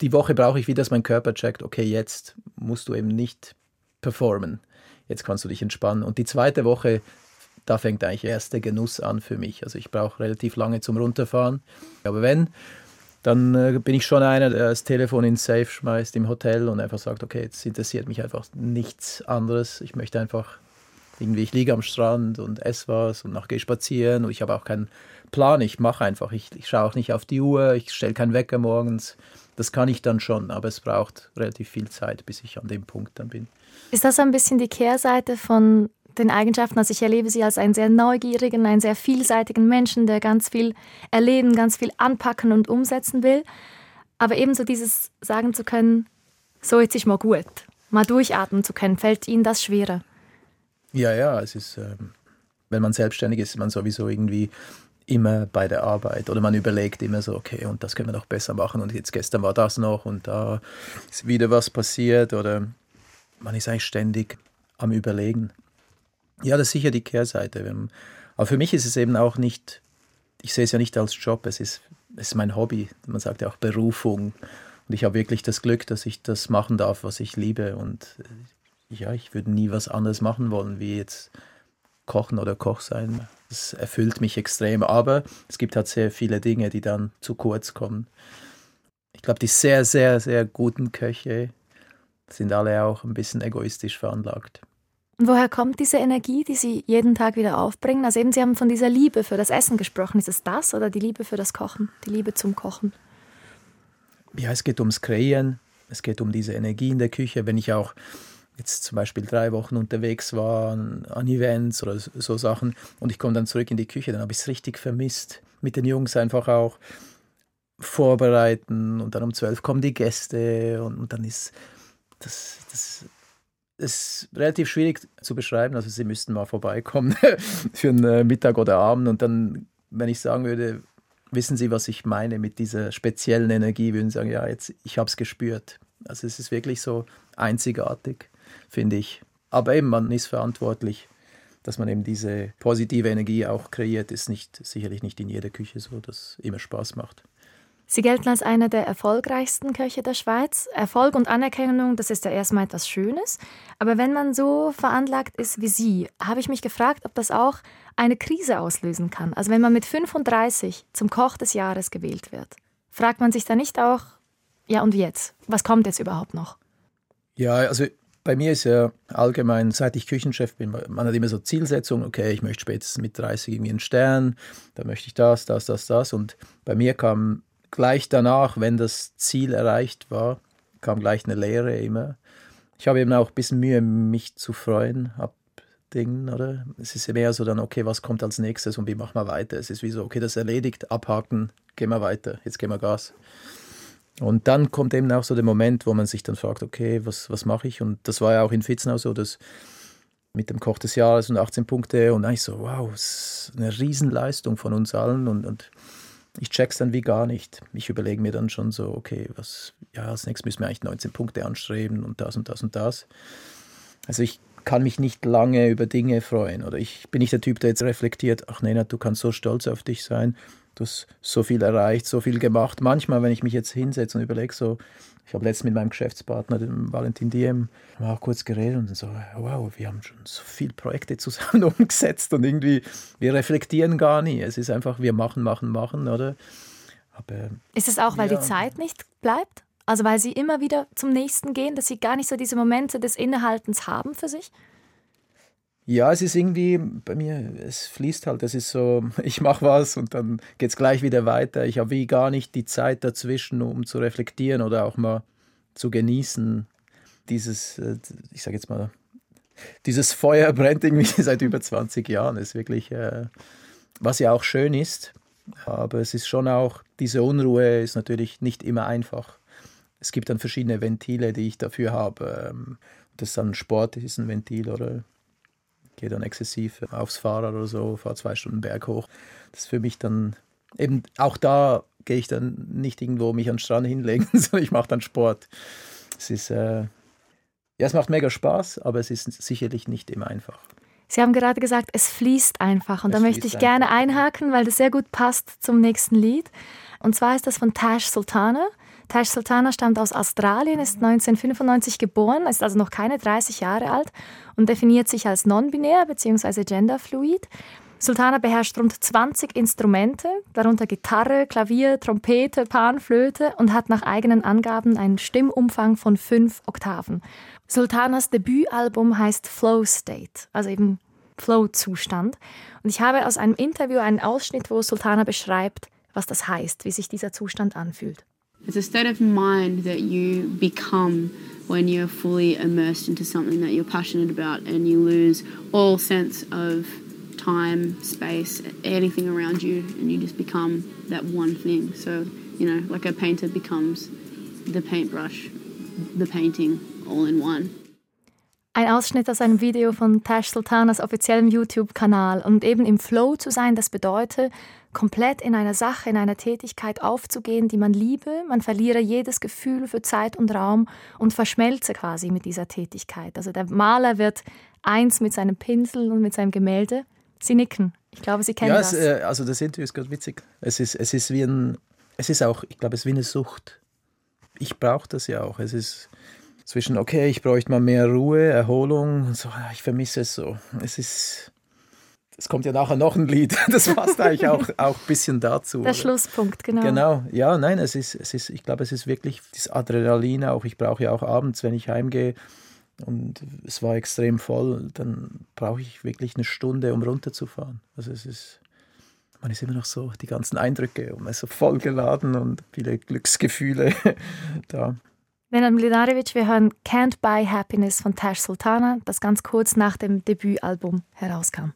die Woche brauche ich wieder, dass mein Körper checkt, okay, jetzt musst du eben nicht performen. Jetzt kannst du dich entspannen. Und die zweite Woche, da fängt eigentlich erst der Genuss an für mich. Also ich brauche relativ lange zum Runterfahren. Aber wenn, dann äh, bin ich schon einer, der das Telefon ins Safe schmeißt im Hotel und einfach sagt, okay, jetzt interessiert mich einfach nichts anderes. Ich möchte einfach irgendwie, ich liege am Strand und esse was und nachher gehe spazieren und ich habe auch keinen Plan. Ich mache einfach. Ich, ich schaue auch nicht auf die Uhr, ich stelle keinen Wecker morgens. Das kann ich dann schon, aber es braucht relativ viel Zeit, bis ich an dem Punkt dann bin. Ist das ein bisschen die Kehrseite von den Eigenschaften? Also ich erlebe Sie als einen sehr neugierigen, einen sehr vielseitigen Menschen, der ganz viel erleben, ganz viel anpacken und umsetzen will. Aber ebenso dieses sagen zu können, so jetzt ist mal gut, mal durchatmen zu können, fällt Ihnen das schwerer? Ja, ja, es ist, ähm, wenn man selbstständig ist, ist man sowieso irgendwie immer bei der Arbeit oder man überlegt immer so, okay, und das können wir noch besser machen und jetzt gestern war das noch und da ist wieder was passiert oder man ist eigentlich ständig am Überlegen. Ja, das ist sicher die Kehrseite. Aber für mich ist es eben auch nicht, ich sehe es ja nicht als Job, es ist, es ist mein Hobby. Man sagt ja auch Berufung. Und ich habe wirklich das Glück, dass ich das machen darf, was ich liebe. Und äh, ja, ich würde nie was anderes machen wollen, wie jetzt kochen oder Koch sein. Das erfüllt mich extrem. Aber es gibt halt sehr viele Dinge, die dann zu kurz kommen. Ich glaube, die sehr, sehr, sehr guten Köche, sind alle auch ein bisschen egoistisch veranlagt. Woher kommt diese Energie, die Sie jeden Tag wieder aufbringen? Also eben, Sie haben von dieser Liebe für das Essen gesprochen. Ist es das oder die Liebe für das Kochen, die Liebe zum Kochen? Ja, es geht ums Kreieren, es geht um diese Energie in der Küche. Wenn ich auch jetzt zum Beispiel drei Wochen unterwegs war an, an Events oder so Sachen und ich komme dann zurück in die Küche, dann habe ich es richtig vermisst. Mit den Jungs einfach auch vorbereiten und dann um zwölf kommen die Gäste und, und dann ist das, das ist relativ schwierig zu beschreiben. Also Sie müssten mal vorbeikommen für einen äh, Mittag oder Abend und dann, wenn ich sagen würde, wissen Sie, was ich meine mit dieser speziellen Energie, würden Sie sagen, ja, jetzt, ich habe es gespürt. Also es ist wirklich so einzigartig, finde ich. Aber eben, man ist verantwortlich, dass man eben diese positive Energie auch kreiert, ist nicht, sicherlich nicht in jeder Küche so, dass immer Spaß macht. Sie gelten als einer der erfolgreichsten Köche der Schweiz. Erfolg und Anerkennung, das ist ja erstmal etwas Schönes. Aber wenn man so veranlagt ist wie Sie, habe ich mich gefragt, ob das auch eine Krise auslösen kann. Also wenn man mit 35 zum Koch des Jahres gewählt wird, fragt man sich da nicht auch, ja und jetzt? Was kommt jetzt überhaupt noch? Ja, also bei mir ist ja allgemein, seit ich Küchenchef bin, man hat immer so Zielsetzungen, okay, ich möchte spätestens mit 30 irgendwie einen Stern, da möchte ich das, das, das, das. Und bei mir kam gleich danach, wenn das Ziel erreicht war, kam gleich eine Lehre immer. Ich habe eben auch ein bisschen Mühe, mich zu freuen ab Dingen, oder? Es ist mehr so dann, okay, was kommt als nächstes und wie machen wir weiter? Es ist wie so, okay, das erledigt, abhaken, gehen wir weiter, jetzt gehen wir Gas. Und dann kommt eben auch so der Moment, wo man sich dann fragt, okay, was, was mache ich? Und das war ja auch in Fitzenau so, dass mit dem Koch des Jahres und 18 Punkte und eigentlich so, wow, das ist eine Riesenleistung von uns allen und, und ich check's dann wie gar nicht. Ich überlege mir dann schon so, okay, was, ja, als nächstes müssen wir eigentlich 19 Punkte anstreben und das und das und das. Also ich kann mich nicht lange über Dinge freuen oder ich bin nicht der Typ, der jetzt reflektiert, ach Nena, du kannst so stolz auf dich sein, du hast so viel erreicht, so viel gemacht. Manchmal, wenn ich mich jetzt hinsetze und überlege so, ich habe letztens mit meinem Geschäftspartner, dem Valentin Diem, auch kurz geredet und so, wow, wir haben schon so viele Projekte zusammen umgesetzt und irgendwie, wir reflektieren gar nie. Es ist einfach, wir machen, machen, machen, oder? Aber, ist es auch, weil ja. die Zeit nicht bleibt? Also weil sie immer wieder zum nächsten gehen, dass sie gar nicht so diese Momente des Innehaltens haben für sich? Ja, es ist irgendwie bei mir, es fließt halt. Es ist so, ich mache was und dann geht es gleich wieder weiter. Ich habe wie gar nicht die Zeit dazwischen, um zu reflektieren oder auch mal zu genießen. Dieses, äh, ich sage jetzt mal, dieses Feuer brennt irgendwie seit über 20 Jahren. ist wirklich, äh, was ja auch schön ist. Aber es ist schon auch, diese Unruhe ist natürlich nicht immer einfach. Es gibt dann verschiedene Ventile, die ich dafür habe. Ähm, das ist dann Sport, ist ein Ventil oder gehe dann exzessiv aufs Fahrrad oder so, fahre zwei Stunden Berg hoch. Das ist für mich dann eben auch da gehe ich dann nicht irgendwo mich an den Strand hinlegen, sondern ich mache dann Sport. Es ist äh, ja, es macht mega Spaß, aber es ist sicherlich nicht immer einfach. Sie haben gerade gesagt, es fließt einfach. Und es da möchte ich gerne einhaken, weil das sehr gut passt zum nächsten Lied. Und zwar ist das von Tash Sultana. Tash Sultana stammt aus Australien, ist 1995 geboren, ist also noch keine 30 Jahre alt und definiert sich als non-binär bzw. genderfluid. Sultana beherrscht rund 20 Instrumente, darunter Gitarre, Klavier, Trompete, Panflöte und hat nach eigenen Angaben einen Stimmumfang von fünf Oktaven. Sultanas Debütalbum heißt Flow State, also eben Flow-Zustand. Und ich habe aus einem Interview einen Ausschnitt, wo Sultana beschreibt, was das heißt, wie sich dieser Zustand anfühlt. It's a state of mind that you become when you're fully immersed into something that you're passionate about and you lose all sense of time, space, anything around you, and you just become that one thing. So, you know, like a painter becomes the paintbrush, the painting, all in one. Ein Ausschnitt aus einem Video von Tash Sultanas offiziellem YouTube-Kanal. Und eben im Flow zu sein, das bedeutet, komplett in einer Sache, in einer Tätigkeit aufzugehen, die man liebe. Man verliere jedes Gefühl für Zeit und Raum und verschmelze quasi mit dieser Tätigkeit. Also der Maler wird eins mit seinem Pinsel und mit seinem Gemälde. Sie nicken. Ich glaube, Sie kennen ja, das. Ja, äh, also das Interview ist ganz witzig. Es ist, es ist wie ein, es ist auch, ich glaube, es ist wie eine Sucht. Ich brauche das ja auch. Es ist zwischen, okay, ich bräuchte mal mehr Ruhe, Erholung, so, ich vermisse es so. Es ist, es kommt ja nachher noch ein Lied, das passt eigentlich auch, auch ein bisschen dazu. Der oder? Schlusspunkt, genau. Genau, ja, nein, es ist, es ist, ich glaube, es ist wirklich das Adrenalin auch. Ich brauche ja auch abends, wenn ich heimgehe und es war extrem voll, dann brauche ich wirklich eine Stunde, um runterzufahren. Also es ist, man ist immer noch so, die ganzen Eindrücke, man ist so voll geladen und viele Glücksgefühle da. Nenad Mlinarevic, wir hören Can't Buy Happiness von Tash Sultana, das ganz kurz nach dem Debütalbum herauskam.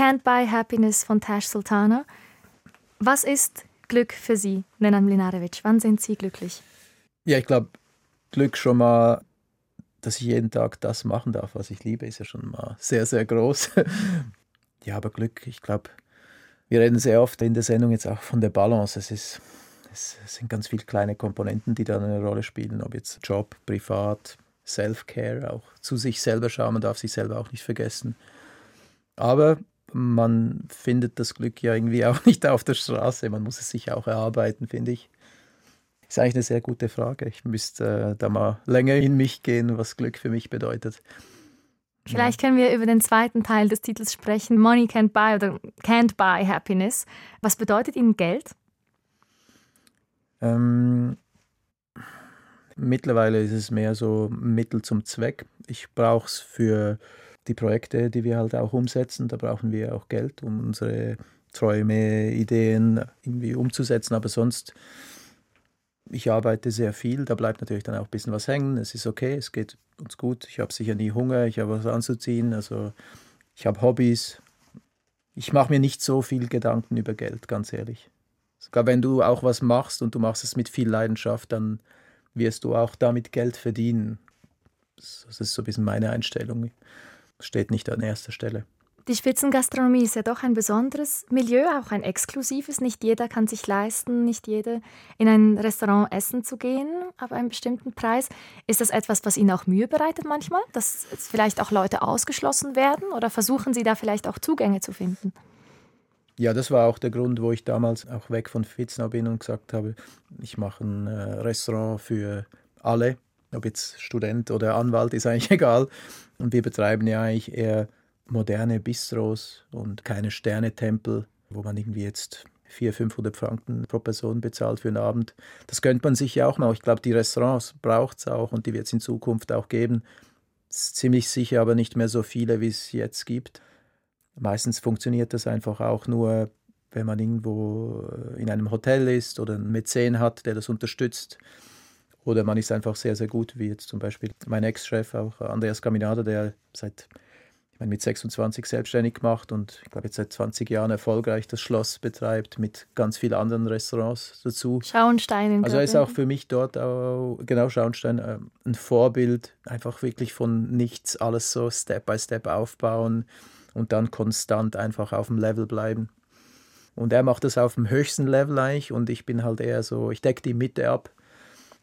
Can't Buy Happiness von Tash Sultana. Was ist Glück für Sie, Nenan Mlinarevic? Wann sind Sie glücklich? Ja, ich glaube, Glück schon mal, dass ich jeden Tag das machen darf, was ich liebe, ist ja schon mal sehr, sehr groß. ja, aber Glück, ich glaube, wir reden sehr oft in der Sendung jetzt auch von der Balance. Es, ist, es sind ganz viele kleine Komponenten, die da eine Rolle spielen, ob jetzt Job, privat, Self-Care, auch zu sich selber schauen, man darf sich selber auch nicht vergessen. Aber man findet das Glück ja irgendwie auch nicht auf der Straße, man muss es sich auch erarbeiten, finde ich. Ist eigentlich eine sehr gute Frage. Ich müsste äh, da mal länger in mich gehen, was Glück für mich bedeutet. Vielleicht können wir über den zweiten Teil des Titels sprechen. Money can't buy oder can't buy happiness. Was bedeutet Ihnen Geld? Ähm, mittlerweile ist es mehr so Mittel zum Zweck. Ich brauche es für die Projekte, die wir halt auch umsetzen. Da brauchen wir auch Geld, um unsere Träume, Ideen irgendwie umzusetzen. Aber sonst ich arbeite sehr viel, da bleibt natürlich dann auch ein bisschen was hängen. Es ist okay, es geht uns gut. Ich habe sicher nie Hunger, ich habe was anzuziehen, also ich habe Hobbys. Ich mache mir nicht so viel Gedanken über Geld, ganz ehrlich. Sogar wenn du auch was machst und du machst es mit viel Leidenschaft, dann wirst du auch damit Geld verdienen. Das ist so ein bisschen meine Einstellung. Steht nicht an erster Stelle. Die Spitzengastronomie ist ja doch ein besonderes Milieu, auch ein exklusives. Nicht jeder kann sich leisten, nicht jeder in ein Restaurant essen zu gehen, ab einem bestimmten Preis. Ist das etwas, was Ihnen auch Mühe bereitet manchmal, dass vielleicht auch Leute ausgeschlossen werden oder versuchen Sie da vielleicht auch Zugänge zu finden? Ja, das war auch der Grund, wo ich damals auch weg von Fitznau bin und gesagt habe, ich mache ein äh, Restaurant für alle, ob jetzt Student oder Anwalt, ist eigentlich egal. Und wir betreiben ja eigentlich eher moderne Bistros und keine Sternetempel, wo man irgendwie jetzt 400, 500 Franken pro Person bezahlt für einen Abend. Das könnte man sich ja auch mal. Ich glaube, die Restaurants braucht es auch und die wird es in Zukunft auch geben. Ziemlich sicher aber nicht mehr so viele, wie es jetzt gibt. Meistens funktioniert das einfach auch nur, wenn man irgendwo in einem Hotel ist oder einen Mäzen hat, der das unterstützt. Oder man ist einfach sehr, sehr gut, wie jetzt zum Beispiel mein Ex-Chef, auch Andreas Caminada, der seit meine, mit 26 selbstständig gemacht und ich glaube jetzt seit 20 Jahren erfolgreich das Schloss betreibt mit ganz vielen anderen Restaurants dazu. Schauenstein in Also er ist auch für mich dort auch, genau Schauenstein, äh, ein Vorbild, einfach wirklich von nichts alles so Step by Step aufbauen und dann konstant einfach auf dem Level bleiben. Und er macht das auf dem höchsten Level eigentlich und ich bin halt eher so, ich decke die Mitte ab.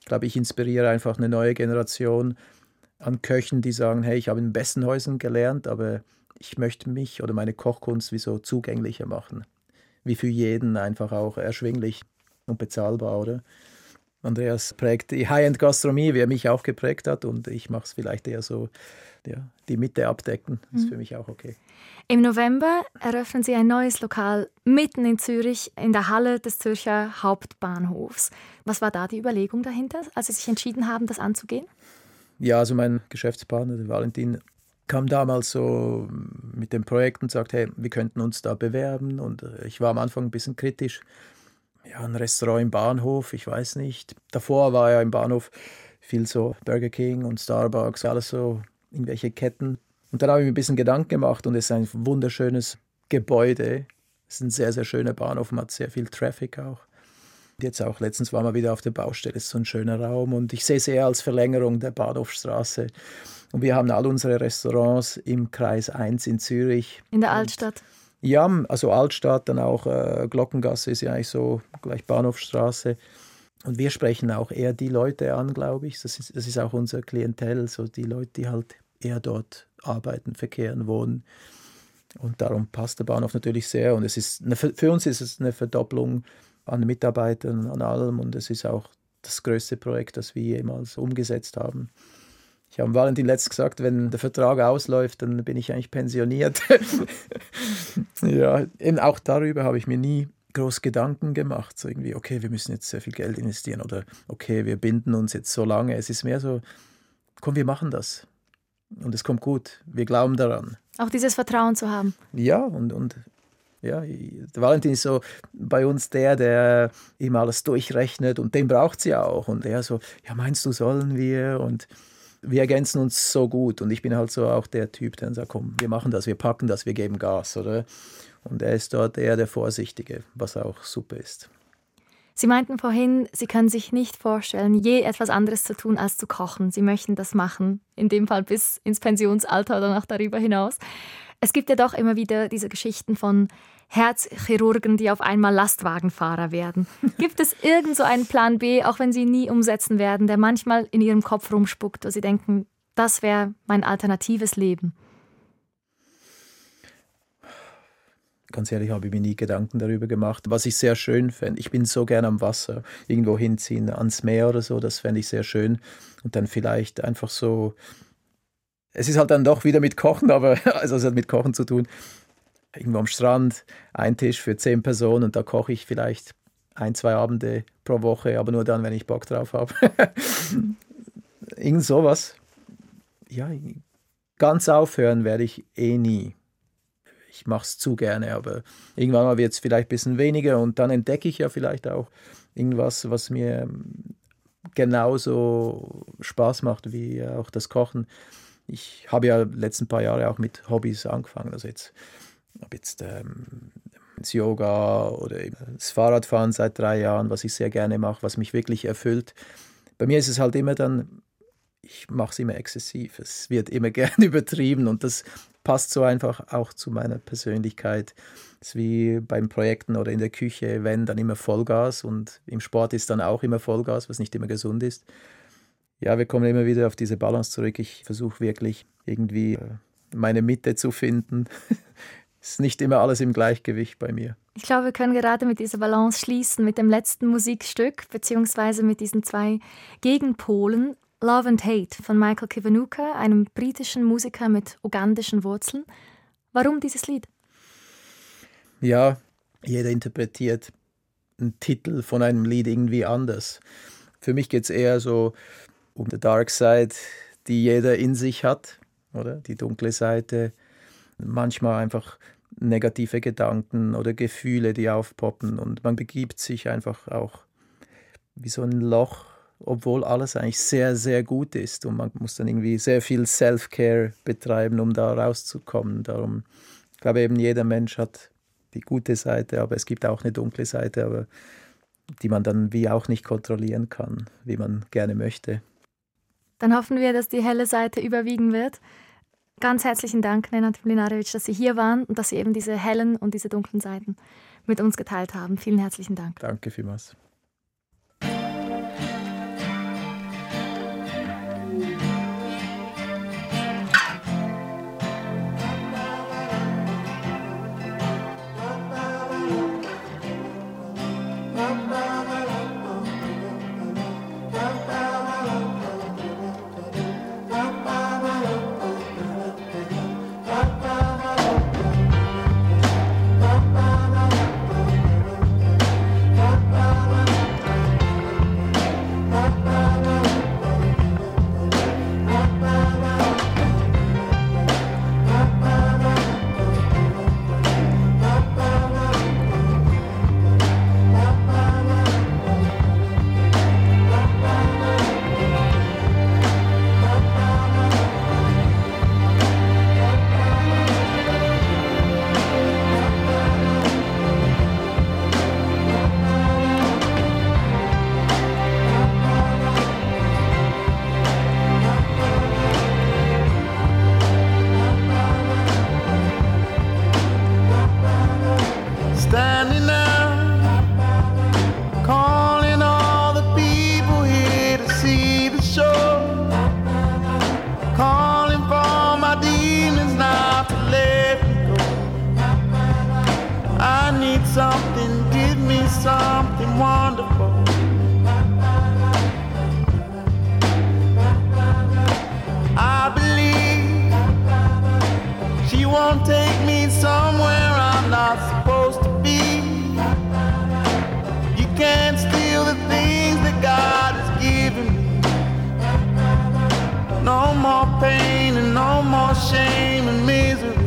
Ich glaube, ich inspiriere einfach eine neue Generation an Köchen, die sagen, hey, ich habe in besten Häusern gelernt, aber ich möchte mich oder meine Kochkunst wie so zugänglicher machen. Wie für jeden einfach auch erschwinglich und bezahlbar, oder? Andreas prägt die High-End-Gastronomie, wie er mich auch geprägt hat, und ich mache es vielleicht eher so, ja, die Mitte abdecken. Ist mhm. für mich auch okay. Im November eröffnen Sie ein neues Lokal mitten in Zürich in der Halle des Zürcher Hauptbahnhofs. Was war da die Überlegung dahinter, als Sie sich entschieden haben, das anzugehen? ja, also mein Geschäftspartner, der Valentin, kam damals so mit dem Projekt und sagte, hey, wir könnten uns da bewerben. Und äh, ich war am Anfang ein bisschen kritisch. Ja, ein Restaurant im Bahnhof, ich weiß nicht. Davor war ja im Bahnhof viel so Burger King und Starbucks, alles so irgendwelche Ketten. Und dann habe ich mir ein bisschen Gedanken gemacht und es ist ein wunderschönes Gebäude. Es ist ein sehr, sehr schöner Bahnhof, man hat sehr viel Traffic auch. Jetzt auch letztens waren wir wieder auf der Baustelle, es ist so ein schöner Raum und ich sehe es eher als Verlängerung der Bahnhofstraße. Und wir haben all unsere Restaurants im Kreis 1 in Zürich. In der Altstadt? Und ja, also Altstadt, dann auch äh, Glockengasse ist ja eigentlich so gleich Bahnhofstraße. Und wir sprechen auch eher die Leute an, glaube ich. Das ist, das ist auch unser Klientel, so die Leute, die halt eher dort arbeiten, verkehren, wohnen. Und darum passt der Bahnhof natürlich sehr. Und es ist eine, für uns ist es eine Verdopplung an Mitarbeitern, an allem. Und es ist auch das größte Projekt, das wir jemals umgesetzt haben. Ich habe Valentin letztens gesagt, wenn der Vertrag ausläuft, dann bin ich eigentlich pensioniert. ja, eben auch darüber habe ich mir nie groß Gedanken gemacht. So irgendwie, okay, wir müssen jetzt sehr viel Geld investieren oder okay, wir binden uns jetzt so lange. Es ist mehr so, komm, wir machen das. Und es kommt gut. Wir glauben daran. Auch dieses Vertrauen zu haben. Ja, und, und ja, der Valentin ist so bei uns der, der immer alles durchrechnet und den braucht sie auch. Und er so, ja, meinst du, sollen wir? Und wir ergänzen uns so gut und ich bin halt so auch der Typ, der sagt, komm, wir machen das, wir packen das, wir geben Gas, oder? Und er ist dort eher der Vorsichtige, was auch super ist. Sie meinten vorhin, Sie können sich nicht vorstellen, je etwas anderes zu tun als zu kochen. Sie möchten das machen, in dem Fall bis ins Pensionsalter oder noch darüber hinaus. Es gibt ja doch immer wieder diese Geschichten von Herzchirurgen, die auf einmal Lastwagenfahrer werden. Gibt es irgend so einen Plan B, auch wenn Sie ihn nie umsetzen werden, der manchmal in Ihrem Kopf rumspuckt, wo Sie denken, das wäre mein alternatives Leben? Ganz ehrlich, habe ich mir nie Gedanken darüber gemacht. Was ich sehr schön fände, ich bin so gern am Wasser, irgendwo hinziehen, ans Meer oder so, das fände ich sehr schön. Und dann vielleicht einfach so, es ist halt dann doch wieder mit Kochen, aber also es hat mit Kochen zu tun. Irgendwo am Strand, ein Tisch für zehn Personen und da koche ich vielleicht ein, zwei Abende pro Woche, aber nur dann, wenn ich Bock drauf habe. Irgend sowas. Ja, ganz aufhören werde ich eh nie ich mache es zu gerne, aber irgendwann mal wird es vielleicht ein bisschen weniger und dann entdecke ich ja vielleicht auch irgendwas, was mir genauso Spaß macht wie auch das Kochen. Ich habe ja letzten paar Jahre auch mit Hobbys angefangen, also jetzt habe jetzt ähm, das Yoga oder das Fahrradfahren seit drei Jahren, was ich sehr gerne mache, was mich wirklich erfüllt. Bei mir ist es halt immer dann, ich mache es immer exzessiv. Es wird immer gern übertrieben und das passt so einfach auch zu meiner Persönlichkeit. Es ist wie beim Projekten oder in der Küche, wenn dann immer Vollgas und im Sport ist dann auch immer Vollgas, was nicht immer gesund ist. Ja, wir kommen immer wieder auf diese Balance zurück. Ich versuche wirklich irgendwie äh, meine Mitte zu finden. es ist nicht immer alles im Gleichgewicht bei mir. Ich glaube, wir können gerade mit dieser Balance schließen, mit dem letzten Musikstück, beziehungsweise mit diesen zwei Gegenpolen. Love and Hate von Michael Kiwanuka, einem britischen Musiker mit ugandischen Wurzeln. Warum dieses Lied? Ja, jeder interpretiert einen Titel von einem Lied irgendwie anders. Für mich geht es eher so um die Dark Side, die jeder in sich hat, oder? Die dunkle Seite. Manchmal einfach negative Gedanken oder Gefühle, die aufpoppen und man begibt sich einfach auch wie so ein Loch obwohl alles eigentlich sehr, sehr gut ist. Und man muss dann irgendwie sehr viel Self-Care betreiben, um da rauszukommen. Darum, ich glaube eben, jeder Mensch hat die gute Seite, aber es gibt auch eine dunkle Seite, aber die man dann wie auch nicht kontrollieren kann, wie man gerne möchte. Dann hoffen wir, dass die helle Seite überwiegen wird. Ganz herzlichen Dank, Nenad Mlinarevic, dass Sie hier waren und dass Sie eben diese hellen und diese dunklen Seiten mit uns geteilt haben. Vielen herzlichen Dank. Danke vielmals. give me something wonderful. I believe she won't take me somewhere I'm not supposed to be. You can't steal the things that God has given me. No more pain and no more shame and misery.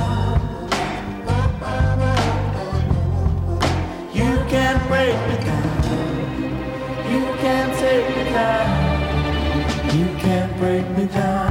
break me down.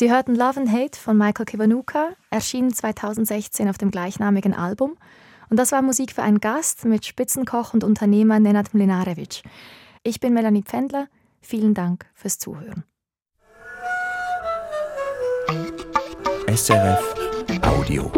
Sie hörten Love and Hate von Michael Kiwanuka. Er erschien 2016 auf dem gleichnamigen Album. Und das war Musik für einen Gast mit Spitzenkoch und Unternehmer Nenad Mlinarevic. Ich bin Melanie Pfändler. Vielen Dank fürs Zuhören. SRF Audio.